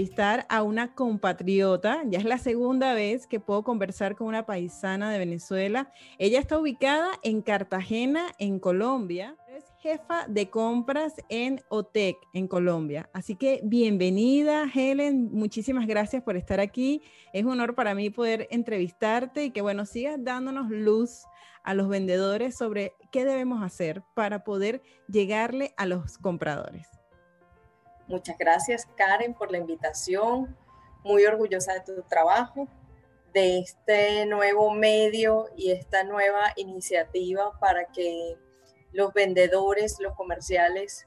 Entrevistar a una compatriota. Ya es la segunda vez que puedo conversar con una paisana de Venezuela. Ella está ubicada en Cartagena, en Colombia. Es jefa de compras en OTEC, en Colombia. Así que bienvenida, Helen. Muchísimas gracias por estar aquí. Es un honor para mí poder entrevistarte y que, bueno, sigas dándonos luz a los vendedores sobre qué debemos hacer para poder llegarle a los compradores. Muchas gracias, Karen, por la invitación. Muy orgullosa de tu trabajo, de este nuevo medio y esta nueva iniciativa para que los vendedores, los comerciales,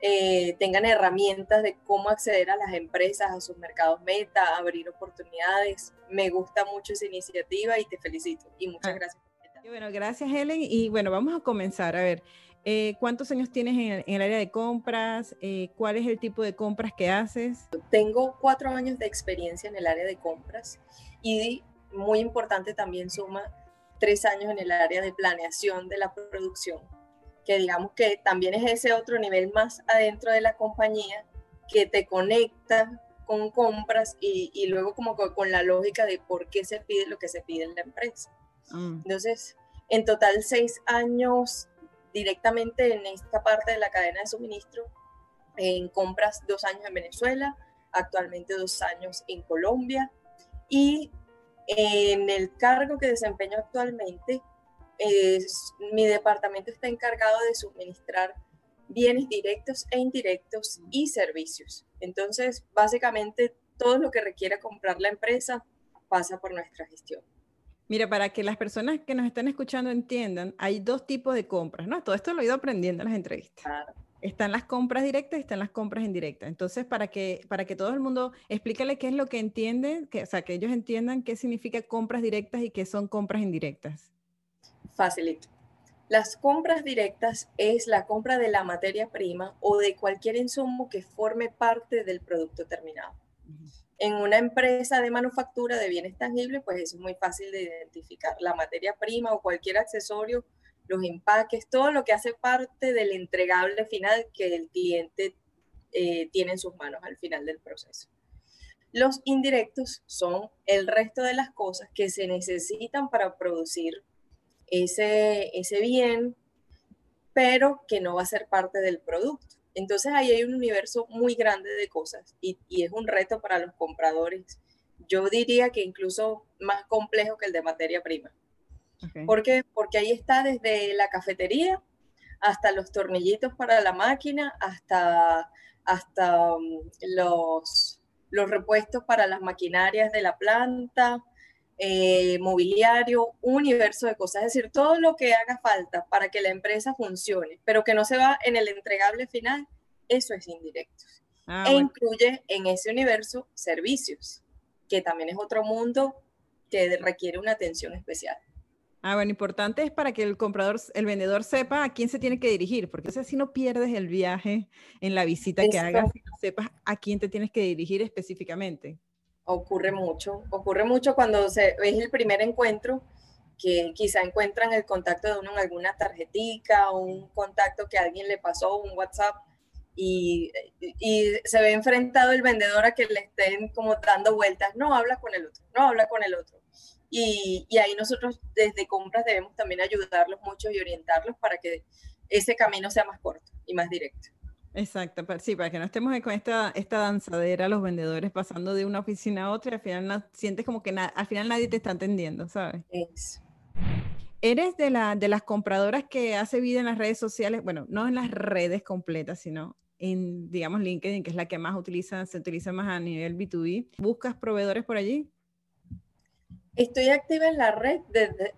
eh, tengan herramientas de cómo acceder a las empresas, a sus mercados meta, abrir oportunidades. Me gusta mucho esa iniciativa y te felicito. Y muchas ah. gracias. Bueno, gracias Helen. Y bueno, vamos a comenzar. A ver, eh, ¿Cuántos años tienes en el, área de compras? Eh, ¿Cuál es el tipo de compras que haces? Tengo cuatro años de experiencia en el área de compras y muy importante también suma tres años en el área de planeación de la producción, que digamos que también es ese otro nivel más adentro de la compañía que te conecta con compras y, luego como con, la lógica de por qué se pide lo que se pide en la empresa. Mm. Entonces, en total seis años directamente en esta parte de la cadena de suministro, en compras dos años en Venezuela, actualmente dos años en Colombia y en el cargo que desempeño actualmente, mi departamento está encargado de suministrar bienes directos e indirectos y servicios. Entonces, básicamente, todo lo que requiera comprar la empresa pasa por nuestra gestión. Mira, para que las personas que nos están escuchando entiendan, hay dos tipos de compras, ¿no? Todo esto lo he ido aprendiendo en las entrevistas. Están las compras directas y están las compras indirectas. Entonces, para que, para que todo el mundo explícale qué es lo que entiende, que, o sea, que ellos entiendan qué significa compras directas y qué son compras indirectas. Facilito. Las compras directas es la compra de la materia prima o de cualquier insumo que forme parte del producto terminado. En una empresa de manufactura de bienes tangibles, pues es muy fácil de identificar. La materia prima o cualquier accesorio, los empaques, todo lo que hace parte del entregable final que el cliente eh, tiene en sus manos al final del proceso. Los indirectos son el resto de las cosas que se necesitan para producir ese, ese bien, pero que no va a ser parte del producto. Entonces ahí hay un universo muy grande de cosas y, es un reto para los compradores. Yo diría que incluso más complejo que el de materia prima. ¿Por qué? Porque ahí está desde la cafetería hasta los tornillitos para la máquina, hasta, hasta um, los, los repuestos para las maquinarias de la planta, eh, mobiliario, un universo de cosas, es decir, todo lo que haga falta para que la empresa funcione, pero que no se va en el entregable final, eso es indirecto. Ah, e incluye en ese universo servicios, que también es otro mundo que requiere una atención especial. Ah, bueno, importante es para que el comprador, el vendedor sepa a quién se tiene que dirigir, porque si no pierdes el viaje en la visita que hagas, si no sepas a quién te tienes que dirigir específicamente ocurre mucho, ocurre mucho cuando se, es el primer encuentro que quizá encuentran el contacto de uno en alguna tarjetica o un contacto que alguien le pasó, un WhatsApp, y, y, se ve enfrentado el vendedor a que le estén como dando vueltas, no habla con el otro, no habla con el otro. Y, y ahí nosotros desde compras debemos también ayudarlos mucho y orientarlos para que ese camino sea más corto y más directo. Exacto, sí, para que no estemos con esta, esta danzadera, los vendedores pasando de una oficina a otra y al final sientes como que al final nadie te está entendiendo, ¿sabes? Eres de, la, de las compradoras que hace vida en las redes sociales, bueno, no en las redes completas, sino en, digamos, LinkedIn, que es la que más utiliza, se utiliza más a nivel B2B. ¿Buscas proveedores por allí? Estoy activa en la red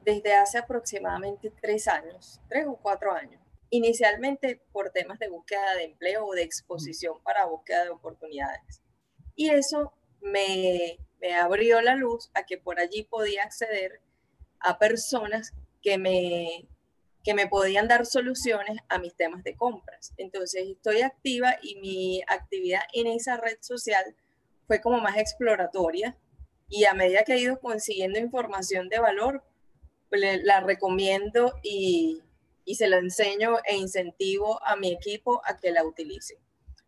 desde hace aproximadamente tres años, tres o cuatro años inicialmente por temas de búsqueda de empleo o de exposición para búsqueda de oportunidades. Y eso me, me abrió la luz a que por allí podía acceder a personas que me, que me podían dar soluciones a mis temas de compras. Entonces estoy activa y mi actividad en esa red social fue como más exploratoria y a medida que he ido consiguiendo información de valor, la recomiendo y, y se la enseño e incentivo a mi equipo a que la utilice.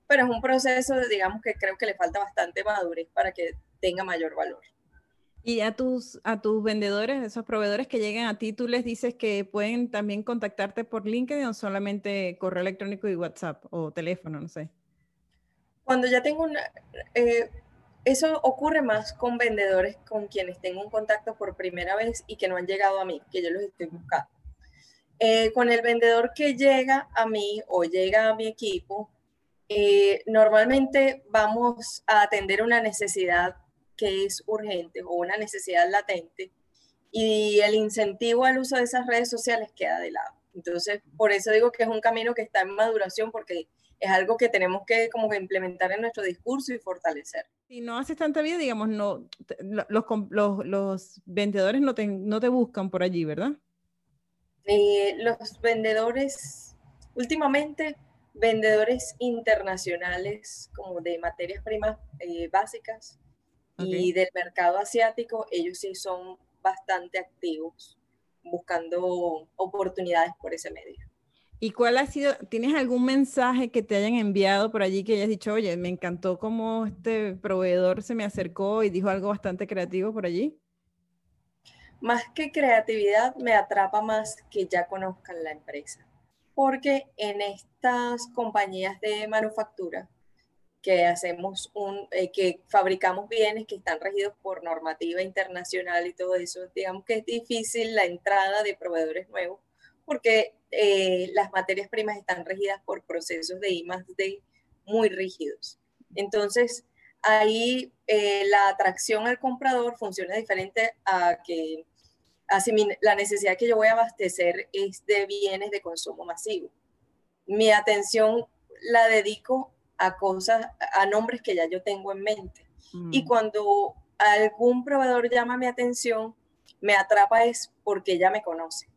Pero es un proceso, digamos, que creo que le falta bastante madurez para que tenga mayor valor. Y a tus, a tus vendedores, esos proveedores que llegan a ti, tú les dices que pueden también contactarte por LinkedIn o solamente correo electrónico y WhatsApp o teléfono, no sé. Cuando ya tengo una... Eh, eso ocurre más con vendedores con quienes tengo un contacto por primera vez y que no han llegado a mí, que yo los estoy buscando. Eh, con el vendedor que llega a mí o llega a mi equipo, eh, normalmente vamos a atender una necesidad que es urgente o una necesidad latente y el incentivo al uso de esas redes sociales queda de lado. Entonces, por eso digo que es un camino que está en maduración porque es algo que tenemos que como que implementar en nuestro discurso y fortalecer. Si no haces tanta vida, digamos, no, los, vendedores no te, no te, buscan por allí, ¿verdad? Eh, los vendedores, últimamente, vendedores internacionales como de materias primas eh, básicas, y del mercado asiático, ellos sí son bastante activos buscando oportunidades por ese medio. ¿Y cuál ha sido, tienes algún mensaje que te hayan enviado por allí que hayas dicho, oye, me encantó cómo este proveedor se me acercó y dijo algo bastante creativo por allí? Más que creatividad, me atrapa más que ya conozcan la empresa. Porque en estas compañías de manufactura, que hacemos un, eh, que fabricamos bienes que están regidos por normativa internacional y todo eso, digamos que es difícil la entrada de proveedores nuevos porque eh, las materias primas están regidas por procesos de I D muy rígidos. Entonces, ahí eh, la atracción al comprador funciona diferente a que así la necesidad que yo voy a abastecer es de bienes de consumo masivo. Mi atención la dedico a cosas, a nombres que ya yo tengo en mente. Y mm. cuando algún proveedor llama mi atención, me atrapa es porque ya me conoce.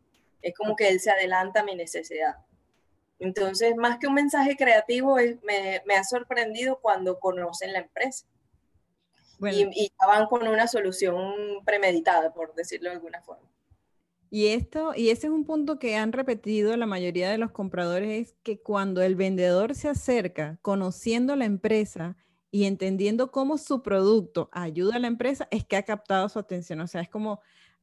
Es como que él se adelanta a mi necesidad. Entonces, más que un mensaje creativo, me, me, ha sorprendido cuando conocen la empresa. Y, y van con una solución premeditada, por decirlo de alguna forma. Y esto, y ese es un punto que han repetido la mayoría de los compradores, es que cuando el vendedor se acerca conociendo la empresa y entendiendo cómo su producto ayuda a la empresa, es que ha captado su atención. O sea, es como,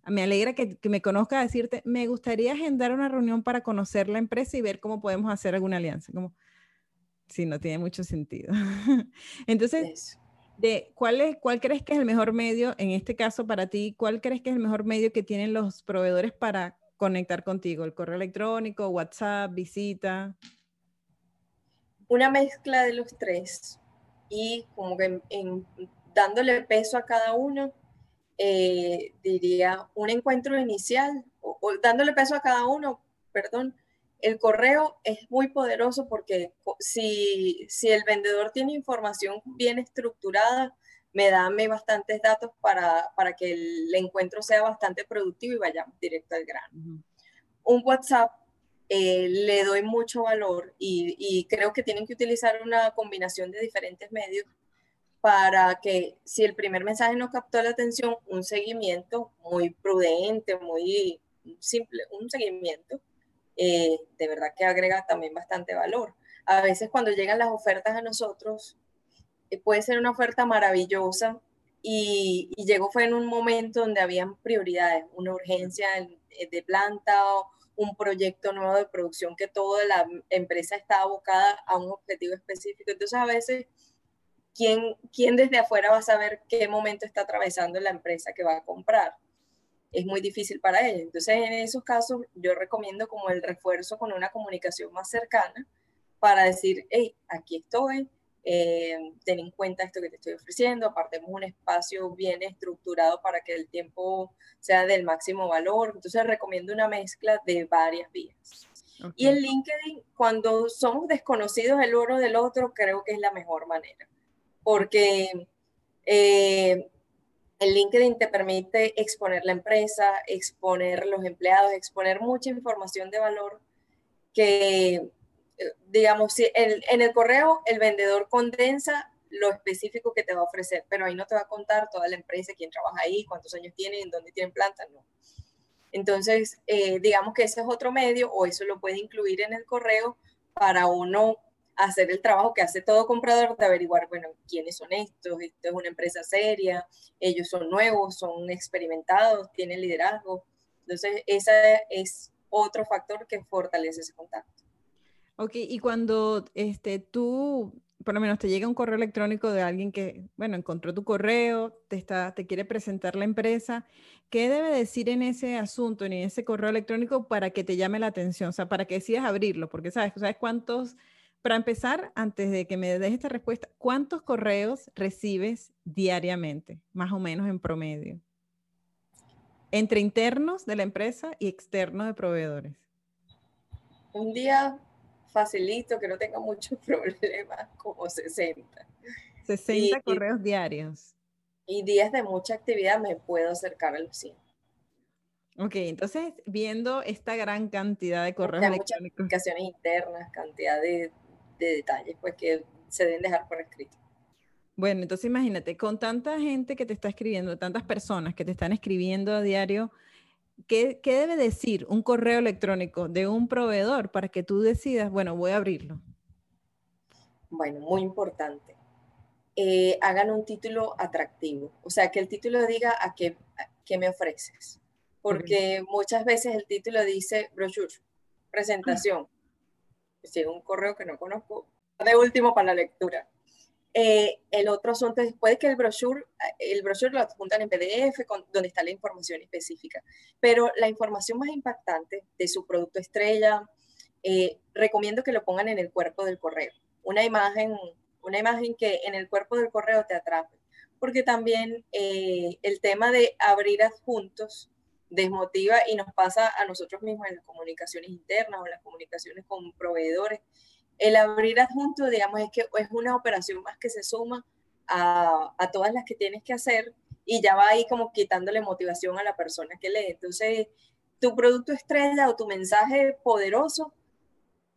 me alegra que, me conozca decirte, me gustaría agendar una reunión para conocer la empresa y ver cómo podemos hacer alguna alianza. Como, sí, no tiene mucho sentido. Entonces, de cuál, es, cuál crees que es el mejor medio, en este caso para ti, cuál crees que es el mejor medio que tienen los proveedores para conectar contigo? ¿El correo electrónico, WhatsApp, visita? Una mezcla de los tres y como que dándole peso a cada uno, eh, diría un encuentro inicial o, dándole peso a cada uno, perdón, el correo es muy poderoso porque si, si el vendedor tiene información bien estructurada, me da bastantes datos para, para, que el encuentro sea bastante productivo y vayamos directo al grano. Un WhatsApp eh, le doy mucho valor y, y, creo que tienen que utilizar una combinación de diferentes medios para que si el primer mensaje no captó la atención, un seguimiento muy prudente, muy simple, un seguimiento eh, de verdad que agrega también bastante valor. A veces cuando llegan las ofertas a nosotros, eh, puede ser una oferta maravillosa y, llegó fue en un momento donde habían prioridades, una urgencia eh, de planta o un proyecto nuevo de producción que toda la empresa está abocada a un objetivo específico. Entonces a veces, ¿quién, ¿quién desde afuera va a saber qué momento está atravesando la empresa que va a comprar? Es muy difícil para ella. Entonces, en esos casos, yo recomiendo como el refuerzo con una comunicación más cercana para decir, hey, aquí estoy, eh, ten en cuenta esto que te estoy ofreciendo, apartemos un espacio bien estructurado para que el tiempo sea del máximo valor. Entonces, recomiendo una mezcla de varias vías. Y en LinkedIn, cuando somos desconocidos el oro del otro, creo que es la mejor manera, porque eh, el LinkedIn te permite exponer la empresa, exponer los empleados, exponer mucha información de valor que, eh, digamos, si en el correo el vendedor condensa lo específico que te va a ofrecer, pero ahí no te va a contar toda la empresa, quién trabaja ahí, cuántos años tienen, dónde tienen plantas, no. Entonces, eh, digamos que ese es otro medio o eso lo puede incluir en el correo para uno hacer el trabajo que hace todo comprador de averiguar, bueno, quiénes son estos, esto es una empresa seria, ellos son nuevos, son experimentados, tienen liderazgo. Entonces, ese es otro factor que fortalece ese contacto. Ok, y cuando este, tú por lo menos te llega un correo electrónico de alguien que, bueno, encontró tu correo, te, está, te quiere presentar la empresa, ¿qué debe decir en ese asunto, en ese correo electrónico para que te llame la atención? O sea, para que decidas abrirlo, porque sabes, ¿sabes cuántos, para empezar, antes de que me des esta respuesta, ¿cuántos correos recibes diariamente, más o menos en promedio? Entre internos de la empresa y externos de proveedores. Un día facilito, que no tenga muchos problemas, como 60. 60 correos diarios. Y días de mucha actividad me puedo acercar a los 100. Ok, entonces viendo esta gran cantidad de correos electrónicos. Muchas comunicaciones internas, cantidad de, de detalles, pues que se deben dejar por escrito. Bueno, entonces imagínate, con tanta gente que te está escribiendo, tantas personas que te están escribiendo a diario, ¿qué, debe decir un correo electrónico de un proveedor para que tú decidas, bueno, voy a abrirlo? Bueno, muy importante. Eh, hagan un título atractivo, o sea, que el título diga a qué, me ofreces, porque muchas veces el título dice brochure, presentación, si es un correo que no conozco, de último para la lectura. Eh, el otro es, puede que el brochure, el brochure lo adjuntan en PDF, con, donde está la información específica, pero la información más impactante de su producto estrella, eh, recomiendo que lo pongan en el cuerpo del correo. Una imagen, una imagen que en el cuerpo del correo te atrape, porque también eh, el tema de abrir adjuntos desmotiva y nos pasa a nosotros mismos en las comunicaciones internas o en las comunicaciones con proveedores el abrir adjunto, digamos, es que es una operación más que se suma a, a, todas las que tienes que hacer y ya va ahí como quitándole motivación a la persona que lee. Entonces, tu producto estrella o tu mensaje poderoso,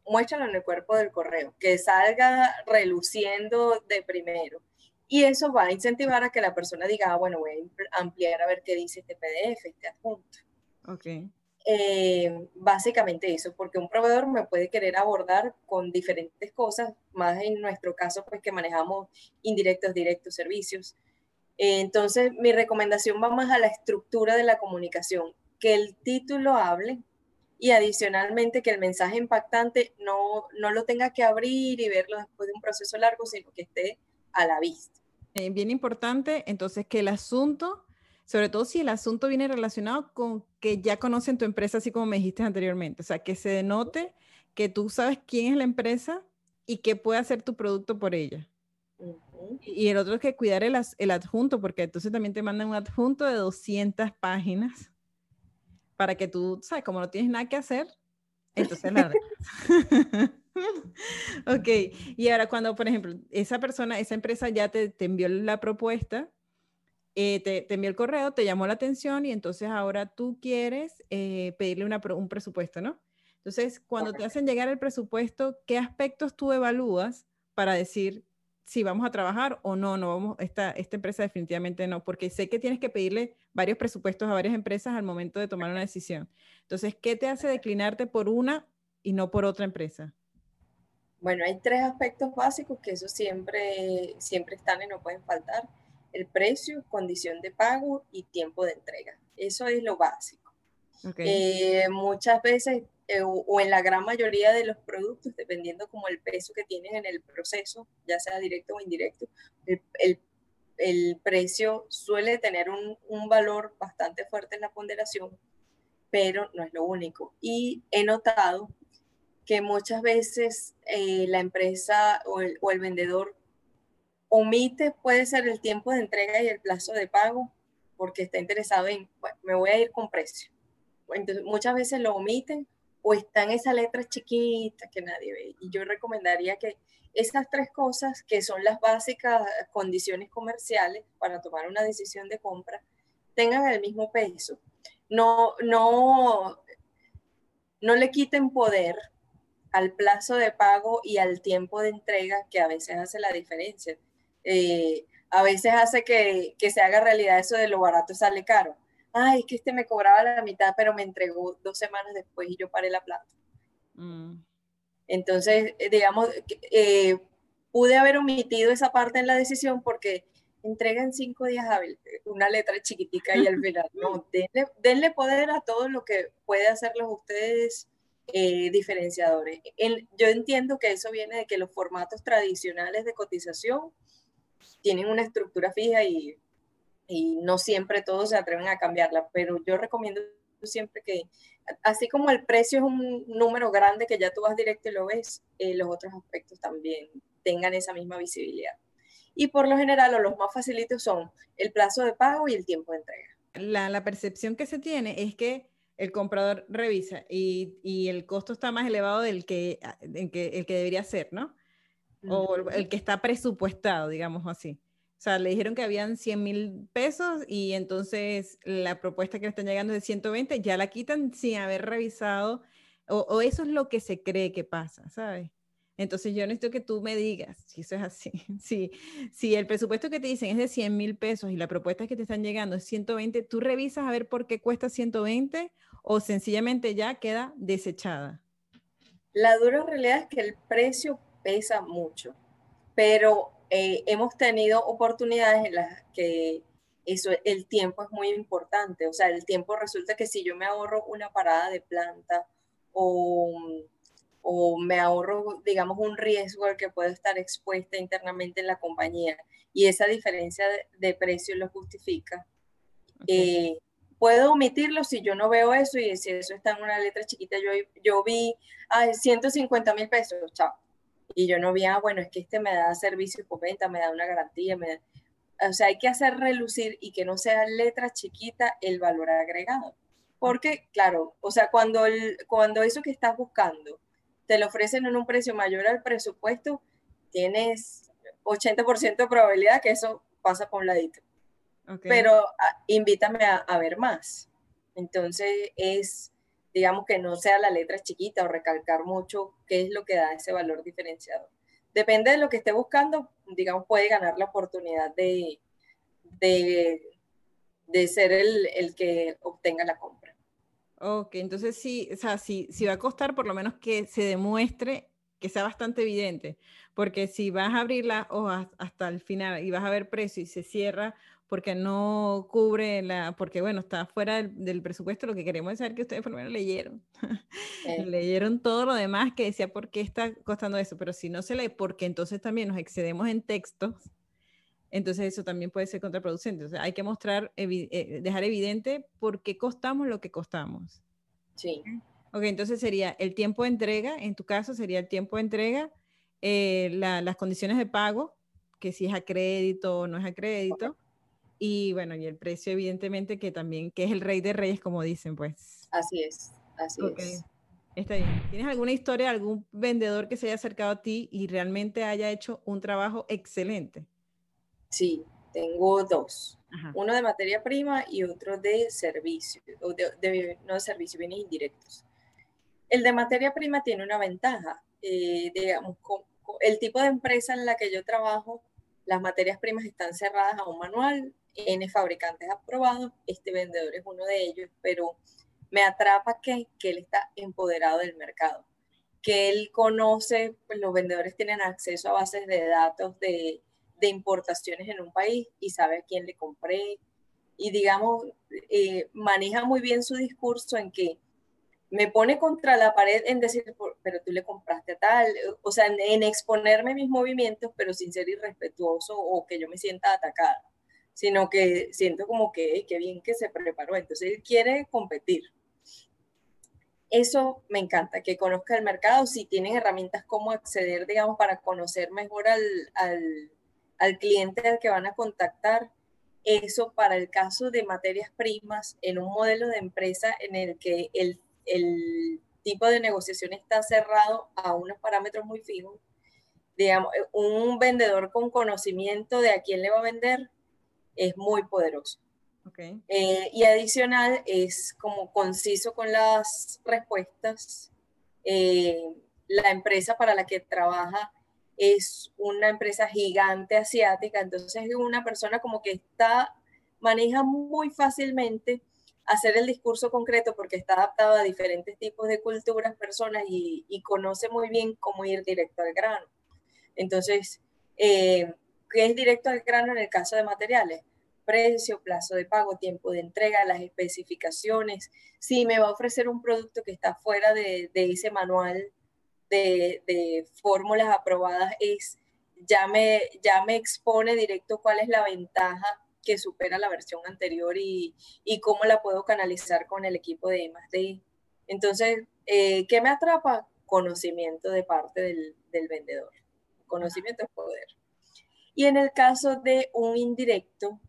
muéstralo en el cuerpo del correo, que salga reluciendo de primero. Y eso va a incentivar a que la persona diga, ah, bueno, voy a ampliar a ver qué dice este PDF, este adjunto. Ok. Eh, básicamente eso, porque un proveedor me puede querer abordar con diferentes cosas, más en nuestro caso, pues que manejamos indirectos, directos, servicios. Eh, entonces, mi recomendación va más a la estructura de la comunicación, que el título hable y adicionalmente que el mensaje impactante no, no lo tenga que abrir y verlo después de un proceso largo, sino que esté a la vista. Eh, bien importante, entonces, que el asunto sobre todo si el asunto viene relacionado con que ya conocen tu empresa, así como me dijiste anteriormente. O sea, que se denote que tú sabes quién es la empresa y qué puede hacer tu producto por ella. Y el otro es que cuidar el, el, adjunto, porque entonces también te mandan un adjunto de 200 páginas para que tú, sabes, como no tienes nada que hacer, entonces la ok, y ahora cuando, por ejemplo, esa persona, esa empresa ya te, te envió la propuesta, eh, te, envió el correo, te llamó la atención y entonces ahora tú quieres eh, pedirle un presupuesto, ¿no? Entonces, cuando te hacen llegar el presupuesto, ¿qué aspectos tú evalúas para decir si vamos a trabajar o no, no vamos, esta, esta empresa definitivamente no, porque sé que tienes que pedirle varios presupuestos a varias empresas al momento de tomar una decisión. Entonces, ¿qué te hace declinarte por una y no por otra empresa? Bueno, hay tres aspectos básicos que eso siempre, siempre están y no pueden faltar el precio, condición de pago y tiempo de entrega. Eso es lo básico. Eh, muchas veces, eh, o, en la gran mayoría de los productos, dependiendo como el peso que tienen en el proceso, ya sea directo o indirecto, el, el, precio suele tener un, un, valor bastante fuerte en la ponderación, pero no es lo único. Y he notado que muchas veces eh, la empresa o el, o el vendedor omite puede ser el tiempo de entrega y el plazo de pago porque está interesado en, bueno, me voy a ir con precio. Entonces, muchas veces lo omiten o está en esa letra chiquita que nadie ve. Y yo recomendaría que esas tres cosas, que son las básicas condiciones comerciales para tomar una decisión de compra, tengan el mismo peso. No, no, no le quiten poder al plazo de pago y al tiempo de entrega que a veces hace la diferencia. Eh, a veces hace que, se haga realidad eso de lo barato sale caro. Ay, es que este me cobraba la mitad, pero me entregó dos semanas después y yo paré la plata. Mm. Entonces, eh, digamos, eh, pude haber omitido esa parte en la decisión porque entregan cinco días hábiles, una letra chiquitica y al final, no, denle, poder a todo lo que puede hacerlos ustedes eh, diferenciadores. yo entiendo que eso viene de que los formatos tradicionales de cotización tienen una estructura fija y, no siempre todos se atreven a cambiarla, pero yo recomiendo siempre que, así como el precio es un número grande que ya tú vas directo y lo ves, eh, los otros aspectos también tengan esa misma visibilidad. Y por lo general, los más facilitos son el plazo de pago y el tiempo de entrega. La percepción que se tiene es que el comprador revisa y, y, el costo está más elevado del que, que, el que debería ser, ¿no? O el que está presupuestado, digamos así. O sea, le dijeron que habían 100 mil pesos y entonces la propuesta que le están llegando es de 120, ya la quitan sin haber revisado, o, eso es lo que se cree que pasa, ¿sabes? Entonces yo necesito que tú me digas si eso es así. Si, si el presupuesto que te dicen es de 100 mil pesos y la propuesta que te están llegando es 120, ¿tú revisas a ver por qué cuesta 120 o sencillamente ya queda desechada? La dura realidad es que el precio pesa mucho, pero eh, hemos tenido oportunidades en las que eso, el tiempo es muy importante. O sea, el tiempo resulta que si yo me ahorro una parada de planta o, o me ahorro, digamos, un riesgo al que puedo estar expuesta internamente en la compañía y esa diferencia de, precio lo justifica, eh, puedo omitirlo si yo no veo eso y si eso está en una letra chiquita, yo, yo vi, ah, 150 mil pesos, chao y yo no vi, ah, bueno, es que este me da servicio por venta, me da una garantía, me o sea, hay que hacer relucir y que no sea letra chiquita el valor agregado. Porque, claro, o sea, cuando, el, cuando eso que estás buscando te lo ofrecen en un precio mayor al presupuesto, tienes 80% de probabilidad que eso pasa por un ladito. Pero ah, invítame a, a ver más. Entonces, es digamos que no sea la letra chiquita o recalcar mucho qué es lo que da ese valor diferenciador. Depende de lo que esté buscando, digamos, puede ganar la oportunidad de, de, ser el, el, que obtenga la compra. Ok, entonces sí, o sea, si, si va a costar, por lo menos que se demuestre que sea bastante evidente, porque si vas a abrir la hoja hasta el final y vas a ver precio y se cierra porque no cubre la, porque bueno, está fuera del, presupuesto, lo que queremos es saber que ustedes por lo menos leyeron. leyeron todo lo demás que decía por qué está costando eso, pero si no se lee, porque entonces también nos excedemos en textos, entonces eso también puede ser contraproducente. O sea, hay que mostrar, eh, dejar evidente por qué costamos lo que costamos. Sí. Ok, entonces sería el tiempo de entrega, en tu caso sería el tiempo de entrega, eh, las condiciones de pago, que si es a crédito o no es a crédito. Y bueno, y el precio evidentemente que también, que es el rey de reyes, como dicen, pues. Así es, así es. Está bien. ¿Tienes alguna historia, algún vendedor que se haya acercado a ti y realmente haya hecho un trabajo excelente? Sí, tengo dos. Uno de materia prima y otro de servicio, o de, no de servicio, bienes indirectos. El de materia prima tiene una ventaja. Eh, digamos, el tipo de empresa en la que yo trabajo, las materias primas están cerradas a un manual, N fabricantes aprobados, este vendedor es uno de ellos, pero me atrapa que, que él está empoderado del mercado, que él conoce, pues los vendedores tienen acceso a bases de datos de, de importaciones en un país y sabe a quién le compré. Y digamos, eh, maneja muy bien su discurso en que me pone contra la pared en decir, pero tú le compraste a tal, o sea, en, en exponerme mis movimientos, pero sin ser irrespetuoso o que yo me sienta atacada sino que siento como que, qué bien que se preparó, entonces él quiere competir. Eso me encanta, que conozca el mercado, si tienen herramientas cómo acceder, digamos, para conocer mejor al, al, al cliente al que van a contactar. Eso para el caso de materias primas, en un modelo de empresa en el que el, el tipo de negociación está cerrado a unos parámetros muy fijos, digamos, un vendedor con conocimiento de a quién le va a vender es muy poderoso. Eh, y adicional es como conciso con las respuestas. Eh, la empresa para la que trabaja es una empresa gigante asiática, entonces es una persona como que está, maneja muy fácilmente hacer el discurso concreto porque está adaptado a diferentes tipos de culturas, personas y, conoce muy bien cómo ir directo al grano. Entonces, eh, ¿qué es directo al grano en el caso de materiales? Precio, plazo de pago, tiempo de entrega, las especificaciones. Si me va a ofrecer un producto que está fuera de ese manual de, fórmulas aprobadas es, ya me, ya me expone directo cuál es la ventaja que supera la versión anterior y, y cómo la puedo canalizar con el equipo de I+D. Entonces, eh, ¿qué me atrapa? Conocimiento de parte del, del vendedor. Conocimiento es poder. Y en el caso de un indirecto,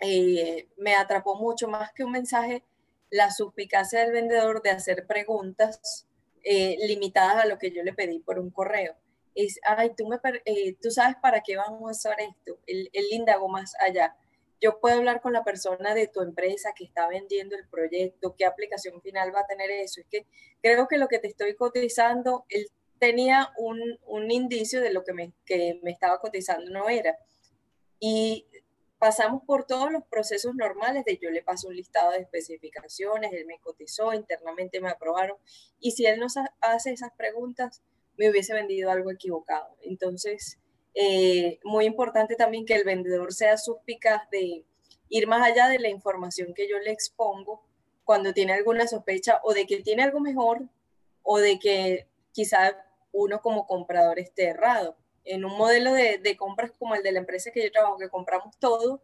eh, me atrapó mucho más que un mensaje la suspicacia del vendedor de hacer preguntas eh, limitadas a lo que yo le pedí por un correo. Es, ay, tú, me, eh, tú sabes para qué vamos a hacer esto. El, el indago más allá. Yo puedo hablar con la persona de tu empresa que está vendiendo el proyecto, qué aplicación final va a tener eso. Es que creo que lo que te estoy cotizando, él tenía un, un indicio de lo que me, que me estaba cotizando, no era. Y pasamos por todos los procesos normales de yo le paso un listado de especificaciones, él me cotizó, internamente me aprobaron, y si él nos hace esas preguntas, me hubiese vendido algo equivocado. Entonces, eh, muy importante también que el vendedor sea suspicaz de ir más allá de la información que yo le expongo cuando tiene alguna sospecha o de que tiene algo mejor o de que quizá uno como comprador esté errado en un modelo de, compras como el de la empresa que yo trabajo, que compramos todo,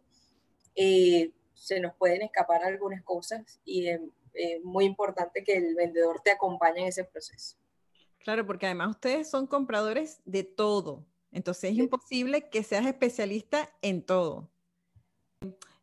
eh, se nos pueden escapar algunas cosas y es muy importante que el vendedor te acompañe en ese proceso. Claro, porque además ustedes son compradores de todo, entonces es imposible que seas especialista en todo.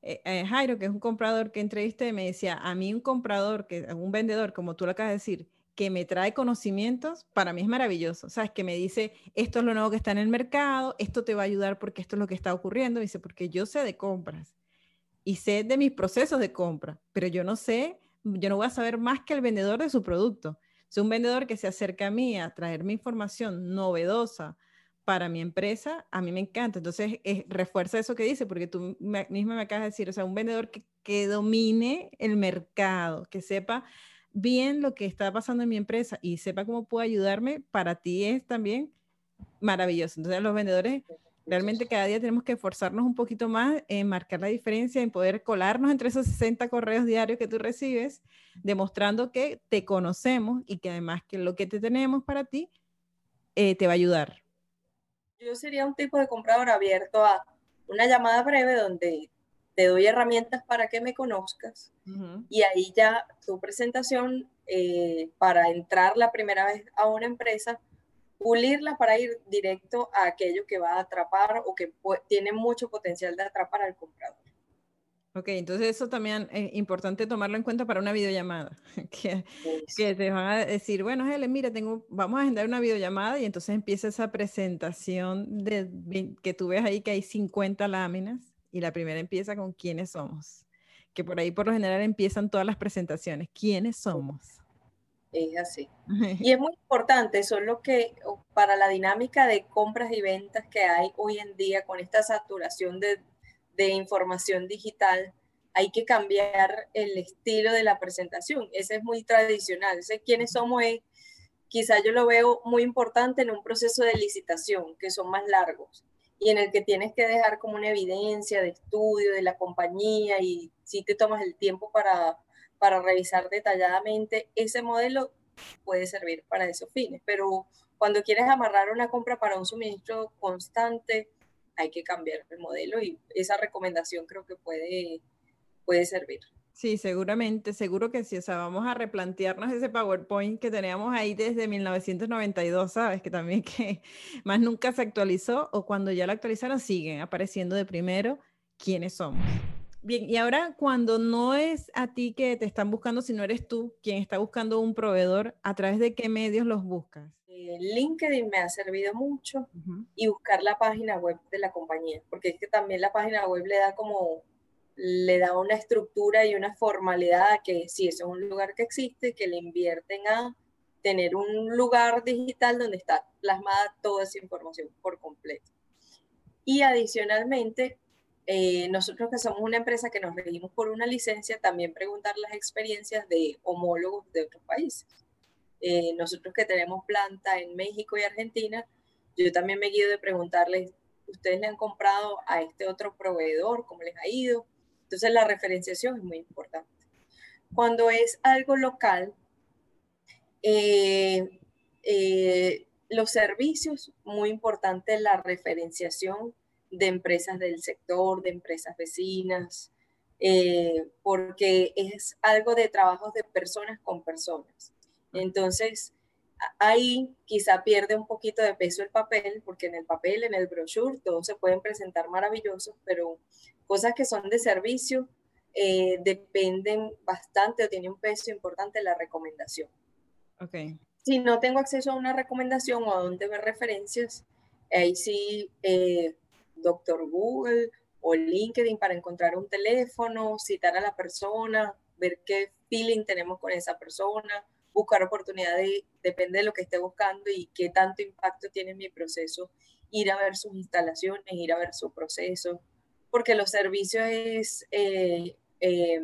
Eh, eh, Jairo, que es un comprador que entrevisté, me decía, a mí un comprador, que, un vendedor, como tú lo acabas de decir, que me trae conocimientos, para mí es maravilloso. Sabes, que me dice, esto es lo nuevo que está en el mercado, esto te va a ayudar porque esto es lo que está ocurriendo. Dice, porque yo sé de compras y sé de mis procesos de compra, pero yo no sé, yo no voy a saber más que el vendedor de su producto. Es un vendedor que se acerca a mí a traerme información novedosa para mi empresa, a mí me encanta. Entonces, refuerza eso que dice, porque tú misma me acabas de decir, o sea, un vendedor que domine el mercado, que sepa bien lo que está pasando en mi empresa y sepa cómo puedo ayudarme, para ti es también maravilloso. Entonces, los vendedores realmente cada día tenemos que esforzarnos un poquito más en marcar la diferencia, en poder colarnos entre esos 60 correos diarios que tú recibes, demostrando que te conocemos y que además que lo que te tenemos para ti eh, te va a ayudar. Yo sería un tipo de comprador abierto a una llamada breve donde te doy herramientas para que me conozcas. Y ahí ya tu presentación eh, para entrar la primera vez a una empresa, pulirla para ir directo a aquello que va a atrapar o que tiene mucho potencial de atrapar al comprador. Ok, entonces eso también es importante tomarlo en cuenta para una videollamada, que, que te van a decir, bueno, Helen, mira, tengo, vamos a agendar una videollamada y entonces empieza esa presentación de, que tú ves ahí que hay 50 láminas y la primera empieza con quiénes somos, que por ahí por lo general empiezan todas las presentaciones, quiénes somos. Es así. Y es muy importante, es lo que para la dinámica de compras y ventas que hay hoy en día con esta saturación de, de información digital, hay que cambiar el estilo de la presentación. Ese es muy tradicional. Ese quiénes somos es, quizá yo lo veo muy importante en un proceso de licitación, que son más largos y en el que tienes que dejar como una evidencia de estudio de la compañía y si te tomas el tiempo para, para revisar detalladamente ese modelo, puede servir para esos fines. Pero cuando quieres amarrar una compra para un suministro constante, hay que cambiar el modelo y esa recomendación creo que puede, puede servir. Sí, seguramente, seguro que sí. O sea, vamos a replantearnos ese PowerPoint que teníamos ahí desde 1992, ¿sabes? Que también que más nunca se actualizó o cuando ya lo actualizaron siguen apareciendo de primero quiénes somos. Bien, y ahora cuando no es a ti que te están buscando, sino eres tú quien está buscando un proveedor, ¿a través de qué medios los buscas? Eh, LinkedIn me ha servido mucho y buscar la página web de la compañía, porque es que también la página web le da como, le da una estructura y una formalidad a que si es un lugar que existe, que le invierten a tener un lugar digital donde está plasmada toda esa información por completo. Y adicionalmente, eh, nosotros que somos una empresa que nos regimos por una licencia, también preguntar las experiencias de homólogos de otros países. Eh, nosotros que tenemos planta en México y Argentina, yo también me guío de preguntarles, ¿ustedes le han comprado a este otro proveedor? ¿Cómo les ha ido? Entonces la referenciación es muy importante. Cuando es algo local, eh, los servicios, muy importante la referenciación de empresas del sector, de empresas vecinas, eh, porque es algo de trabajos de personas con personas. Entonces, ahí quizá pierde un poquito de peso el papel, porque en el papel, en el brochure, todos se pueden presentar maravillosos, pero cosas que son de servicio eh, dependen bastante o tiene un peso importante la recomendación. Okay. Si no tengo acceso a una recomendación o a dónde ver referencias, ahí sí eh, Doctor Google o LinkedIn para encontrar un teléfono, citar a la persona, ver qué feeling tenemos con esa persona, buscar oportunidades, depende de lo que esté buscando y qué tanto impacto tiene mi proceso, ir a ver sus instalaciones, ir a ver su proceso, porque los servicios es, eh, eh,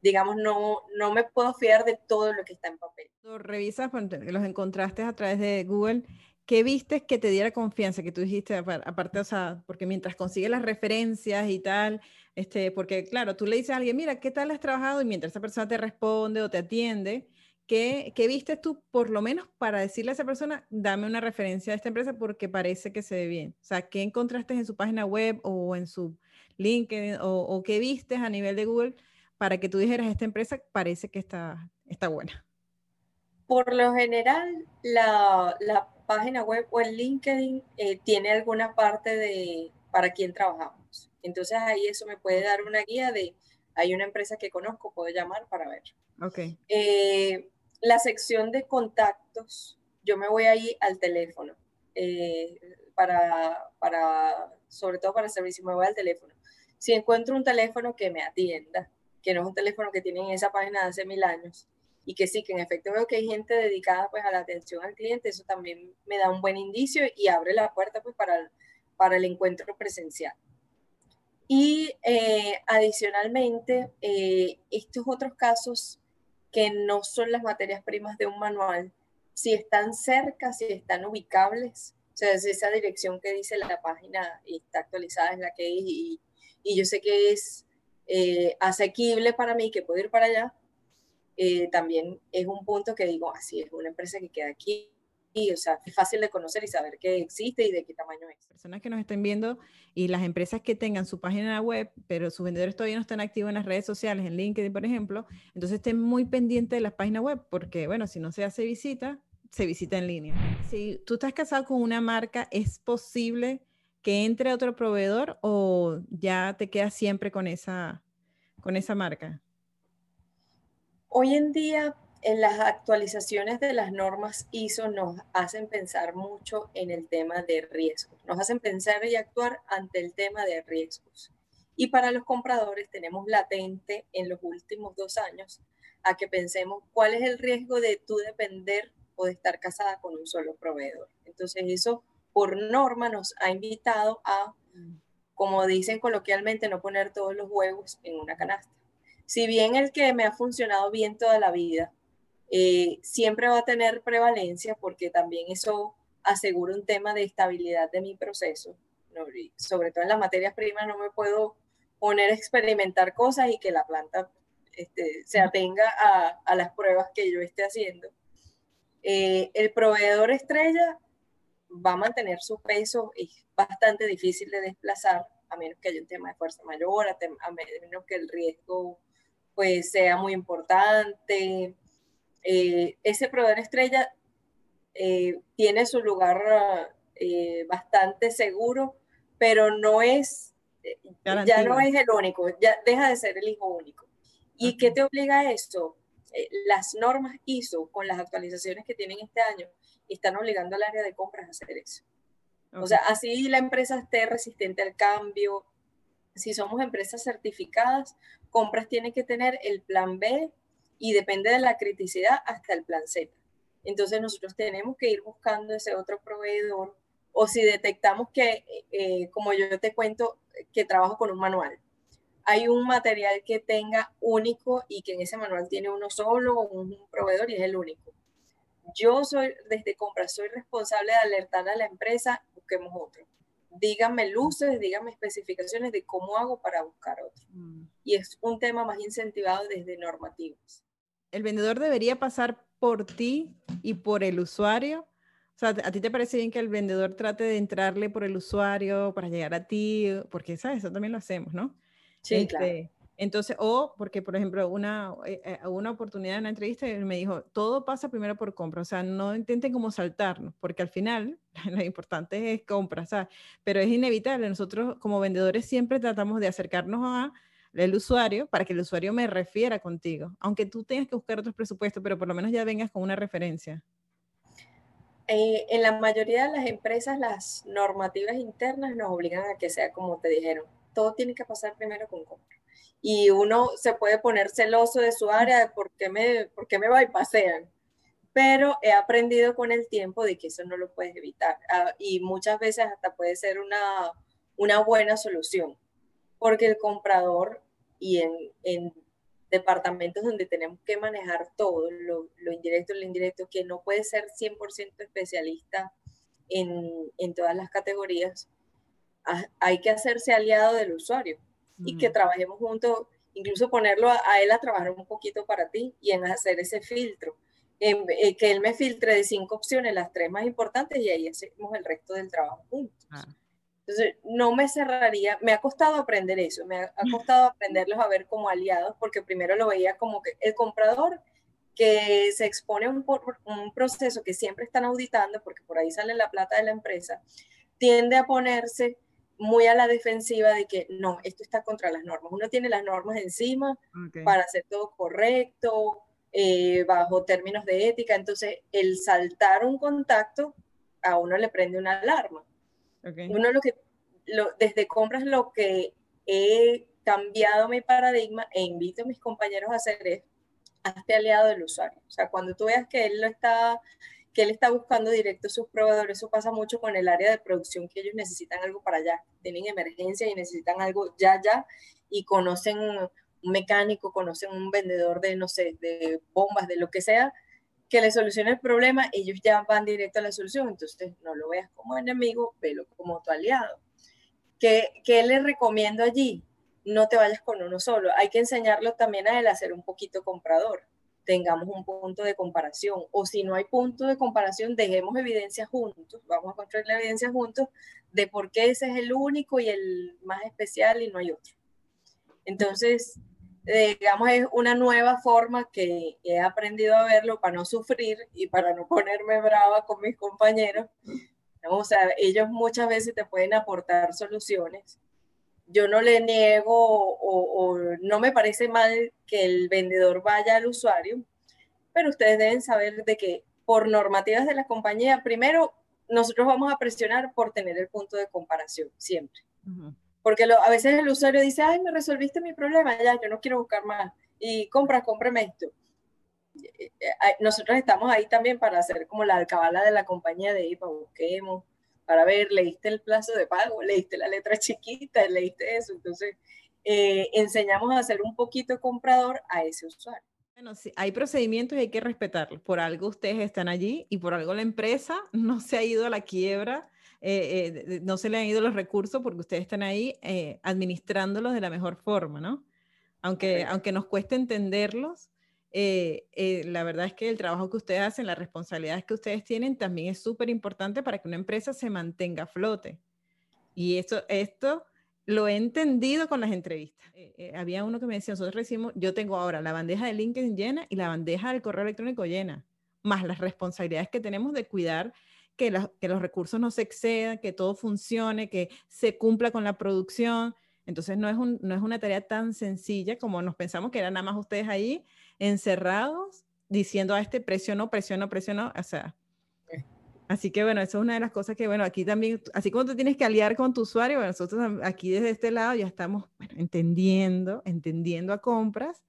digamos, no, no me puedo fiar de todo lo que está en papel. Revisas, los encontraste a través de Google ¿qué viste que te diera confianza? Que tú dijiste, aparte, o sea, porque mientras consigues las referencias y tal, este, porque claro, tú le dices a alguien, mira, ¿qué tal has trabajado? Y mientras esa persona te responde o te atiende, ¿qué, qué viste tú por lo menos para decirle a esa persona, dame una referencia de esta empresa porque parece que se ve bien? O sea, ¿qué encontraste en su página web o en su LinkedIn o, o qué viste a nivel de Google para que tú dijeras, esta empresa parece que está, está buena? Por lo general, la, la página web o el LinkedIn eh, tiene alguna parte de para quién trabajamos. Entonces ahí eso me puede dar una guía de, hay una empresa que conozco, puedo llamar para ver. Okay. Eh, la sección de contactos, yo me voy ahí al teléfono, eh, para, para, sobre todo para servicio, me voy al teléfono. Si encuentro un teléfono que me atienda, que no es un teléfono que tiene en esa página de hace mil años, y que sí, que en efecto veo que hay gente dedicada pues a la atención al cliente, eso también me da un buen indicio y abre la puerta pues para el, para el encuentro presencial. Y eh, adicionalmente, eh, estos otros casos que no son las materias primas de un manual, si están cerca, si están ubicables, o sea, si esa dirección que dice la página y está actualizada es la que es y, y yo sé que es eh, asequible para mí, que puedo ir para allá, eh, también es un punto que digo, así es una empresa que queda aquí, o sea, es fácil de conocer y saber que existe y de qué tamaño es. Personas que nos estén viendo y las empresas que tengan su página web, pero sus vendedores todavía no están activos en las redes sociales, en LinkedIn, por ejemplo, entonces estén muy pendientes de las páginas web, porque, bueno, si no se hace visita, se visita en línea. Si tú estás casado con una marca, ¿es posible que entre otro proveedor o ya te quedas siempre con esa, con esa marca? Hoy en día, en las actualizaciones de las normas ISO nos hacen pensar mucho en el tema de riesgos, nos hacen pensar y actuar ante el tema de riesgos. Y para los compradores tenemos latente en los últimos dos años a que pensemos cuál es el riesgo de tú depender o de estar casada con un solo proveedor. Entonces eso por norma nos ha invitado a, como dicen coloquialmente, no poner todos los huevos en una canasta si bien el que me ha funcionado bien toda la vida, eh, siempre va a tener prevalencia porque también eso asegura un tema de estabilidad de mi proceso. sobre todo en las materias primas no me puedo poner a experimentar cosas y que la planta este, se atenga a, las pruebas que yo esté haciendo. Eh, el proveedor estrella va a mantener su peso, es bastante difícil de desplazar, a menos que haya un tema de fuerza mayor, a, a menos que el riesgo pues sea muy importante. Eh, ese proveedor estrella eh, tiene su lugar eh, bastante seguro, pero no es eh, ya no es el único, ya deja de ser el hijo único. ¿Y qué te obliga a esto? Eh, las normas ISO con las actualizaciones que tienen este año están obligando al área de compras a hacer eso. O sea, así la empresa esté resistente al cambio. Si somos empresas certificadas, compras tiene que tener el plan B y depende de la criticidad hasta el plan Z. Entonces nosotros tenemos que ir buscando ese otro proveedor o si detectamos que, eh, como yo te cuento, que trabajo con un manual, hay un material que tenga único y que en ese manual tiene uno solo, un proveedor y es el único. Yo soy, desde compra, soy responsable de alertar a la empresa, busquemos otro. Díganme luces, díganme especificaciones de cómo hago para buscar otro. Mm. Y es un tema más incentivado desde normativos. ¿El vendedor debería pasar por ti y por el usuario? O sea, ¿a ti te parece bien que el vendedor trate de entrarle por el usuario para llegar a ti? Porque, ¿sabes? Eso también lo hacemos, ¿no? Sí, claro. Este, entonces, o porque, por ejemplo, una, eh, eh, una oportunidad en la entrevista me dijo, todo pasa primero por compra, o sea, no intenten como saltarnos, porque al final lo importante es compra, sea, Pero es inevitable, nosotros como vendedores siempre tratamos de acercarnos a el usuario para que el usuario me refiera contigo, aunque tú tengas que buscar otros presupuestos, pero por lo menos ya vengas con una referencia. Eh, en la mayoría de las empresas, las normativas internas nos obligan a que sea como te dijeron, todo tiene que pasar primero con compra. Y uno se puede poner celoso de su área, de por qué me, por qué me bypasean. Pero he aprendido con el tiempo de que eso no lo puedes evitar. Ah, y muchas veces hasta puede ser una, una buena solución. Porque el comprador y en, en departamentos donde tenemos que manejar todo, lo, lo indirecto, lo indirecto, que no puede ser 100% especialista en, en todas las categorías, hay que hacerse aliado del usuario y que trabajemos juntos, incluso ponerlo a, él a trabajar un poquito para ti y en hacer ese filtro. Eh, que él me filtre de cinco opciones, las tres más importantes, y ahí hacemos el resto del trabajo juntos. Entonces, no me cerraría, me ha costado aprender eso, me ha, costado aprenderlos a ver como aliados, porque primero lo veía como que el comprador que se expone a un, un proceso que siempre están auditando, porque por ahí sale la plata de la empresa, tiende a ponerse muy a la defensiva de que no, esto está contra las normas. Uno tiene las normas encima para hacer todo correcto, eh, bajo términos de ética. Entonces, el saltar un contacto a uno le prende una alarma. Uno lo que, lo, desde compras lo que he cambiado mi paradigma e invito a mis compañeros a hacer es, hazte aliado del usuario. O sea, cuando tú veas que él lo está que él está buscando directo a sus proveedores. Eso pasa mucho con el área de producción, que ellos necesitan algo para allá, tienen emergencia y necesitan algo ya, ya, y conocen un mecánico, conocen un vendedor de, no sé, de bombas, de lo que sea, que le solucione el problema, ellos ya van directo a la solución. Entonces, no lo veas como enemigo, velo como tu aliado. ¿Qué, qué le recomiendo allí? No te vayas con uno solo. Hay que enseñarlo también a él a ser un poquito comprador tengamos un punto de comparación. O si no hay punto de comparación, dejemos evidencia juntos, vamos a construir la evidencia juntos de por qué ese es el único y el más especial y no hay otro. Entonces, digamos, es una nueva forma que he aprendido a verlo para no sufrir y para no ponerme brava con mis compañeros. O sea, ellos muchas veces te pueden aportar soluciones yo no le niego o, no me parece mal que el vendedor vaya al usuario, pero ustedes deben saber de que por normativas de la compañía, primero nosotros vamos a presionar por tener el punto de comparación, siempre. Porque a veces el usuario dice, ay, me resolviste mi problema, ya, yo no quiero buscar más. Y compra, cómprame esto. Eh, eh, nosotros estamos ahí también para hacer como la alcabala de la compañía de IPA, busquemos, para ver, leíste el plazo de pago, leíste la letra chiquita, leíste eso. Entonces, eh, enseñamos a hacer un poquito comprador a ese usuario. Bueno, sí, hay procedimientos y hay que respetarlos. Por algo ustedes están allí y por algo la empresa no se ha ido a la quiebra, eh, eh, no se le han ido los recursos porque ustedes están ahí administrándolos de la mejor forma, ¿no? Aunque, aunque nos cueste entenderlos, eh, eh, la verdad es que el trabajo que ustedes hacen, las responsabilidades que ustedes tienen, también es súper importante para que una empresa se mantenga a flote. Y esto, esto lo he entendido con las entrevistas. Eh, había uno que me decía, nosotros recibimos, yo tengo ahora la bandeja de LinkedIn llena y la bandeja del correo electrónico llena, más las responsabilidades que tenemos de cuidar que, que los recursos no se excedan, que todo funcione, que se cumpla con la producción. Entonces no es, un, no es una tarea tan sencilla como nos pensamos que eran nada más ustedes ahí encerrados diciendo a este precio no, precio no, precio no. O sea, Así que bueno, eso es una de las cosas que, bueno, aquí también, así como tú tienes que aliar con tu usuario, bueno, nosotros aquí desde este lado ya estamos entendiendo, entendiendo a compras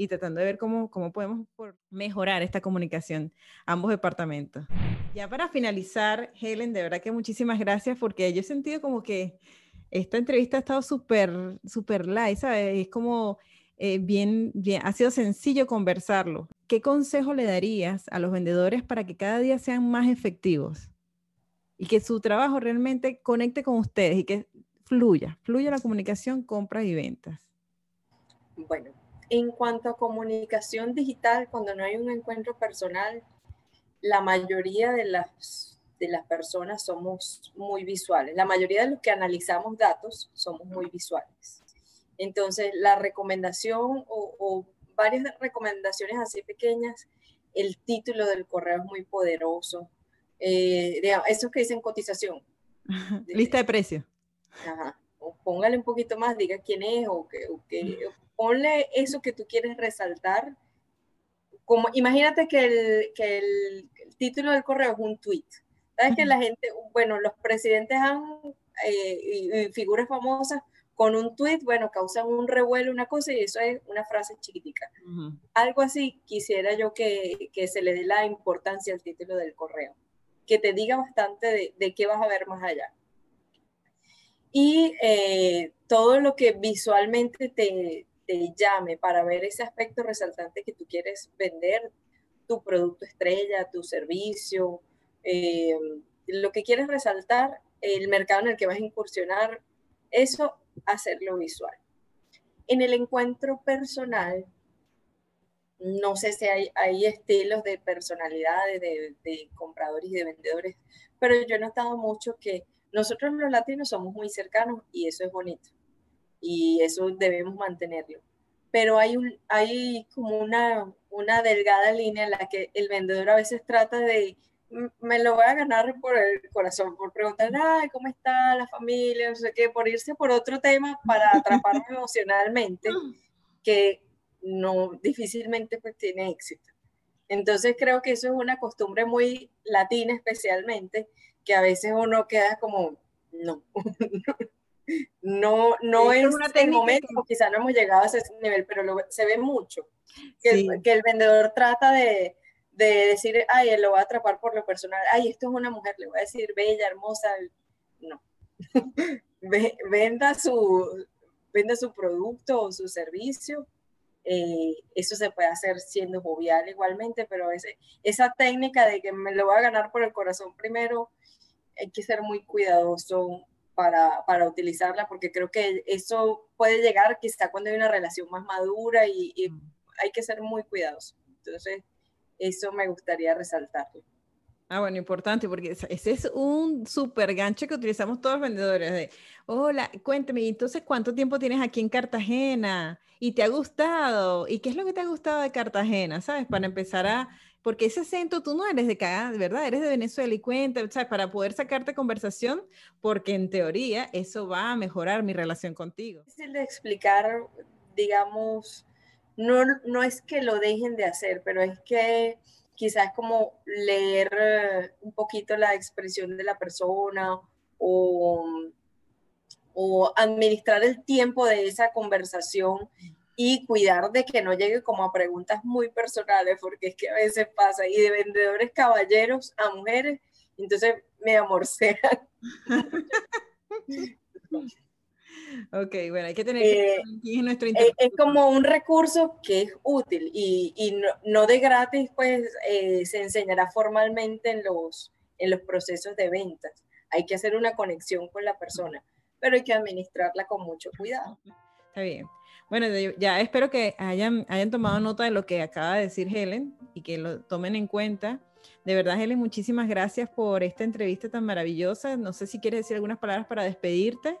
y tratando de ver cómo, cómo podemos mejorar esta comunicación ambos departamentos. Ya para finalizar, Helen, de verdad que muchísimas gracias porque yo he sentido como que esta entrevista ha estado súper, súper light, ¿sabes? Es como eh, bien, bien, ha sido sencillo conversarlo. ¿Qué consejo le darías a los vendedores para que cada día sean más efectivos y que su trabajo realmente conecte con ustedes y que fluya, fluya la comunicación, compras y ventas? Bueno, en cuanto a comunicación digital, cuando no hay un encuentro personal, la mayoría de las, de las personas somos muy visuales. La mayoría de los que analizamos datos somos muy visuales. Entonces, la recomendación o, varias recomendaciones así pequeñas, el título del correo es muy poderoso. Eh, esos que dicen cotización. Lista de precios. Ajá. O póngale un poquito más, diga quién es, o que, ponle eso que tú quieres resaltar. Como, imagínate que el, que el, título del correo es un tweet. ¿Sabes que la gente, bueno, los presidentes han, eh, y figuras famosas con un tweet, bueno, causan un revuelo, una cosa, y eso es una frase chiquitica. Algo así quisiera yo que, que, se le dé la importancia al título del correo, que te diga bastante de, de qué vas a ver más allá. Y eh, todo lo que visualmente te, te llame para ver ese aspecto resaltante que tú quieres vender, tu producto estrella, tu servicio, eh, lo que quieres resaltar, el mercado en el que vas a incursionar, eso hacerlo visual. En el encuentro personal, no sé si hay, hay estilos de personalidades de, de, compradores y de vendedores, pero yo he notado mucho que nosotros los latinos somos muy cercanos y eso es bonito y eso debemos mantenerlo. Pero hay, un, hay como una, una delgada línea en la que el vendedor a veces trata de me lo voy a ganar por el corazón, por preguntar, ay, ¿cómo está la familia? No sé qué, por irse por otro tema para atraparme emocionalmente, que no difícilmente pues tiene éxito. Entonces creo que eso es una costumbre muy latina especialmente, que a veces uno queda como, no, no, no es, el momento, quizá no hemos llegado a ese nivel, pero se ve mucho, que, que el vendedor trata de, de decir, ay, él lo va a atrapar por lo personal, ay, esto es una mujer, le voy a decir bella, hermosa, no. venda, su, venda su producto o su servicio. Eh, eso se puede hacer siendo jovial igualmente, pero ese, esa técnica de que me lo va a ganar por el corazón primero, hay que ser muy cuidadoso para, para utilizarla, porque creo que eso puede llegar quizá cuando hay una relación más madura y, y mm. hay que ser muy cuidadoso. Entonces, eso me gustaría resaltarlo. Ah, bueno, importante, porque ese es un súper gancho que utilizamos todos los vendedores. De, hola, cuénteme, entonces, ¿cuánto tiempo tienes aquí en Cartagena? ¿Y te ha gustado? ¿Y qué es lo que te ha gustado de Cartagena? ¿Sabes? Para empezar a, porque ese acento tú no eres de acá, ¿verdad? Eres de Venezuela y cuenta, ¿sabes? Para poder sacarte conversación, porque en teoría eso va a mejorar mi relación contigo. Es difícil de explicar, digamos, no, no es que lo dejen de hacer, pero es que quizás como leer eh, un poquito la expresión de la persona o, o administrar el tiempo de esa conversación y cuidar de que no llegue como a preguntas muy personales, porque es que a veces pasa, y de vendedores caballeros a mujeres, entonces me amorcean. Ok, bueno, hay que tener eh, nuestro eh, Es como un recurso que es útil y, y no, no, de gratis, pues eh, se enseñará formalmente en los, en los procesos de ventas. Hay que hacer una conexión con la persona, pero hay que administrarla con mucho cuidado. Está bien. Bueno, ya espero que hayan, hayan tomado nota de lo que acaba de decir Helen y que lo tomen en cuenta. De verdad, Helen, muchísimas gracias por esta entrevista tan maravillosa. No sé si quieres decir algunas palabras para despedirte.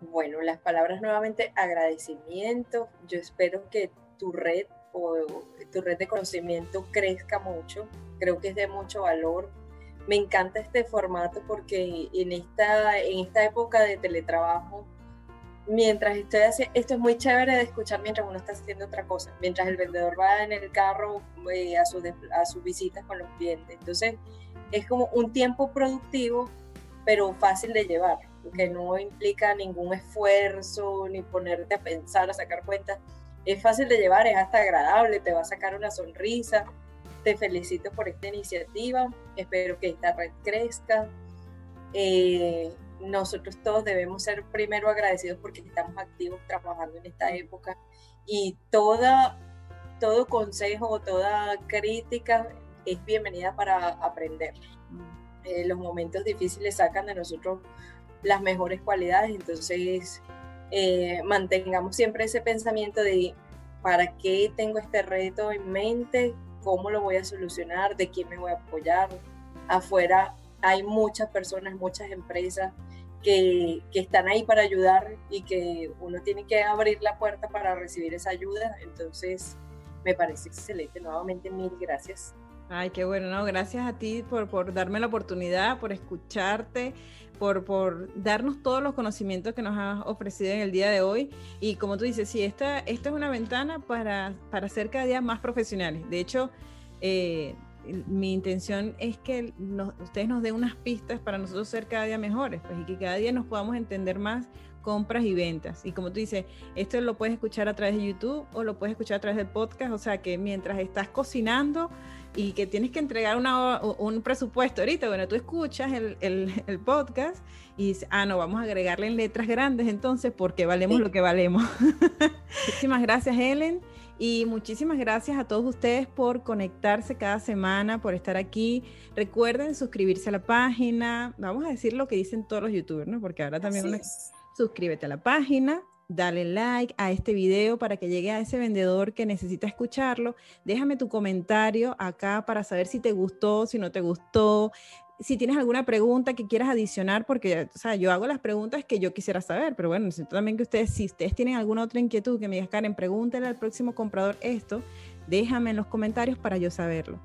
Bueno, las palabras nuevamente, agradecimiento. Yo espero que tu red o tu red de conocimiento crezca mucho. Creo que es de mucho valor. Me encanta este formato porque en esta, en esta época de teletrabajo mientras estoy haciendo, esto es muy chévere de escuchar mientras uno está haciendo otra cosa, mientras el vendedor va en el carro eh, a, sus a sus visitas con los clientes. Entonces, es como un tiempo productivo, pero fácil de llevar, que no implica ningún esfuerzo, ni ponerte a pensar, a sacar cuentas. Es fácil de llevar, es hasta agradable, te va a sacar una sonrisa. Te felicito por esta iniciativa, espero que esta red crezca. Eh, nosotros todos debemos ser primero agradecidos porque estamos activos trabajando en esta época y toda, todo consejo o toda crítica es bienvenida para aprender. Eh, los momentos difíciles sacan de nosotros las mejores cualidades, entonces eh, mantengamos siempre ese pensamiento de para qué tengo este reto en mente, cómo lo voy a solucionar, de quién me voy a apoyar. Afuera hay muchas personas, muchas empresas que, están ahí para ayudar y que uno tiene que abrir la puerta para recibir esa ayuda. Entonces, me parece excelente. Nuevamente, mil gracias. Ay, qué bueno, ¿no? Gracias a ti por, por darme la oportunidad, por escucharte, por, por darnos todos los conocimientos que nos has ofrecido en el día de hoy. Y como tú dices, sí, esta, esta es una ventana para, para ser cada día más profesionales. De hecho, eh, mi intención es que ustedes nos den unas pistas para nosotros ser cada día mejores, pues, y que cada día nos podamos entender más compras y ventas. Y como tú dices, esto lo puedes escuchar a través de YouTube o lo puedes escuchar a través del podcast, o sea que mientras estás cocinando y que tienes que entregar una, un presupuesto ahorita, bueno, tú escuchas el, el, podcast y dices, ah, no, vamos a agregarle en letras grandes entonces porque valemos lo que valemos. Muchísimas gracias, Helen. Y muchísimas gracias a todos ustedes por conectarse cada semana, por estar aquí. Recuerden suscribirse a la página. Vamos a decir lo que dicen todos los youtubers, ¿no? Porque ahora también suscríbete a la página, dale like a este video para que llegue a ese vendedor que necesita escucharlo. Déjame tu comentario acá para saber si te gustó, si no te gustó, si tienes alguna pregunta que quieras adicionar, porque o sea, yo hago las preguntas que yo quisiera saber, pero bueno, necesito también que ustedes, si ustedes tienen alguna otra inquietud, que me digan, Karen, pregúntale al próximo comprador esto, déjame en los comentarios para yo saberlo.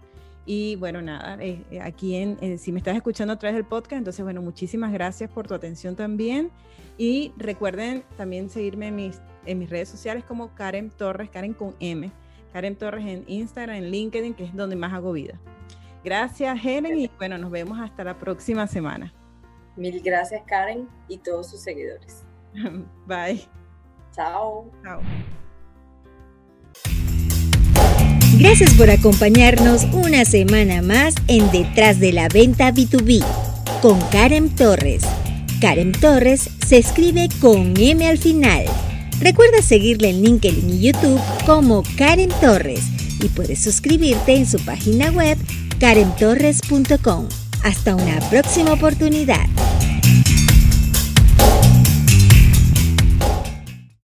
Y bueno, nada, eh, eh, aquí en, eh, si me estás escuchando a través del podcast, entonces bueno, muchísimas gracias por tu atención también. Y recuerden también seguirme en mis, en mis redes sociales como Karen Torres, Karen con M, Karen Torres en Instagram, en LinkedIn, que es donde más hago vida. Gracias, Helen, y bueno, nos vemos hasta la próxima semana. Mil gracias, Karen, y todos sus seguidores. Bye. Chao. Chao. Gracias por acompañarnos una semana más en Detrás de la Venta B2B con Karen Torres. Karen Torres se escribe con M al final. Recuerda seguirle en LinkedIn y YouTube como Karen Torres y puedes suscribirte en su página web karentorres.com. Hasta una próxima oportunidad.